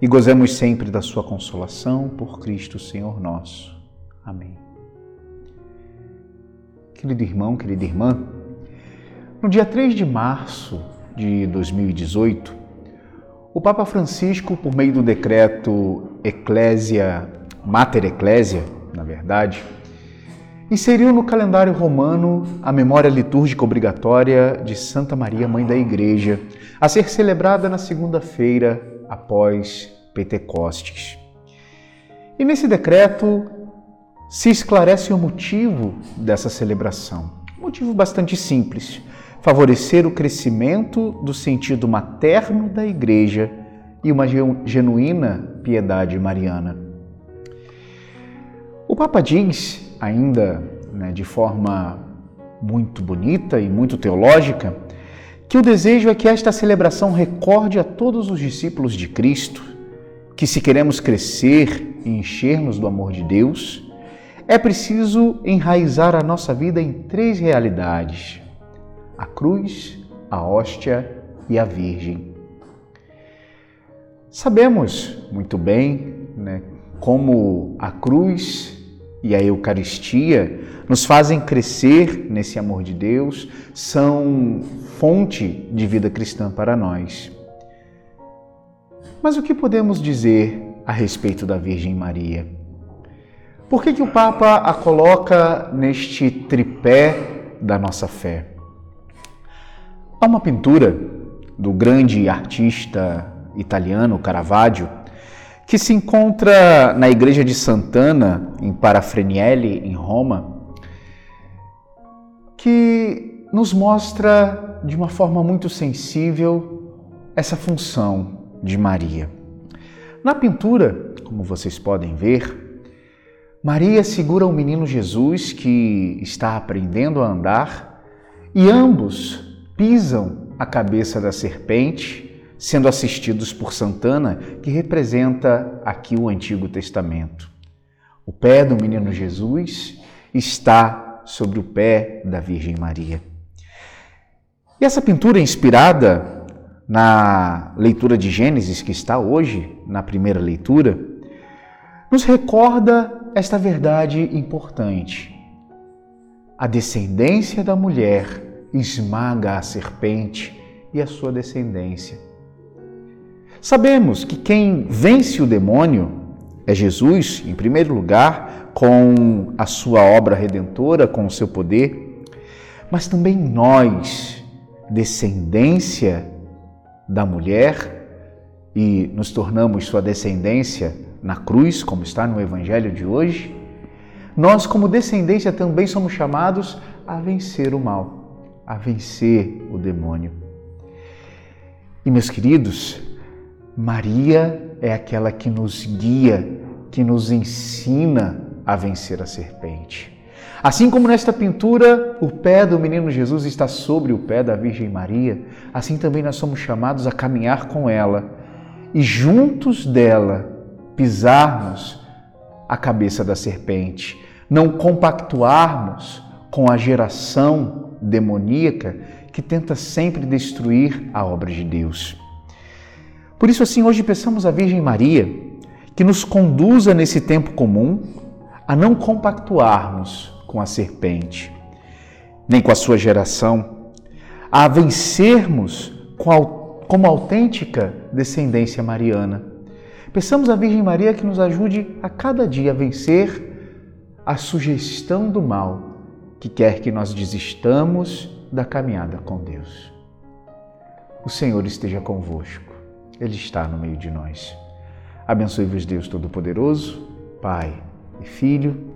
e gozemos sempre da sua consolação por Cristo Senhor nosso. Amém. Querido irmão, querida irmã, no dia 3 de março de 2018, o Papa Francisco, por meio do decreto Ecclesia, Mater Ecclesia, na verdade, inseriu no calendário romano a memória litúrgica obrigatória de Santa Maria, Mãe da Igreja, a ser celebrada na segunda-feira após Pentecostes. E nesse decreto se esclarece o motivo dessa celebração. Um motivo bastante simples: favorecer o crescimento do sentido materno da Igreja e uma genuína piedade mariana. O Papa diz, ainda né, de forma muito bonita e muito teológica, que o desejo é que esta celebração recorde a todos os discípulos de Cristo que, se queremos crescer e encher-nos do amor de Deus, é preciso enraizar a nossa vida em três realidades: a cruz, a hóstia e a Virgem. Sabemos muito bem né, como a cruz e a Eucaristia nos fazem crescer nesse amor de Deus, são fonte de vida cristã para nós. Mas o que podemos dizer a respeito da Virgem Maria? Por que, que o Papa a coloca neste tripé da nossa fé? Há uma pintura do grande artista italiano Caravaggio que se encontra na igreja de Sant'Anna, em Parafrenielli, em Roma, que nos mostra de uma forma muito sensível essa função de Maria. Na pintura, como vocês podem ver, Maria segura o menino Jesus que está aprendendo a andar e ambos pisam a cabeça da serpente sendo assistidos por Santana, que representa aqui o Antigo Testamento. O pé do menino Jesus está sobre o pé da Virgem Maria. E essa pintura inspirada na leitura de Gênesis, que está hoje na primeira leitura, nos recorda esta verdade importante. A descendência da mulher esmaga a serpente e a sua descendência. Sabemos que quem vence o demônio é Jesus, em primeiro lugar, com a sua obra redentora, com o seu poder, mas também nós, descendência da mulher, e nos tornamos sua descendência na cruz, como está no Evangelho de hoje, nós, como descendência, também somos chamados a vencer o mal, a vencer o demônio. E, meus queridos, Maria é aquela que nos guia, que nos ensina a vencer a serpente. Assim como nesta pintura o pé do menino Jesus está sobre o pé da Virgem Maria, assim também nós somos chamados a caminhar com ela e juntos dela pisarmos a cabeça da serpente, não compactuarmos com a geração demoníaca que tenta sempre destruir a obra de Deus. Por isso, assim, hoje peçamos à Virgem Maria que nos conduza nesse tempo comum a não compactuarmos com a serpente, nem com a sua geração, a vencermos como autêntica descendência mariana. Peçamos à Virgem Maria que nos ajude a cada dia a vencer a sugestão do mal que quer que nós desistamos da caminhada com Deus. O Senhor esteja convosco. Ele está no meio de nós. Abençoe-vos, Deus Todo-Poderoso, Pai e Filho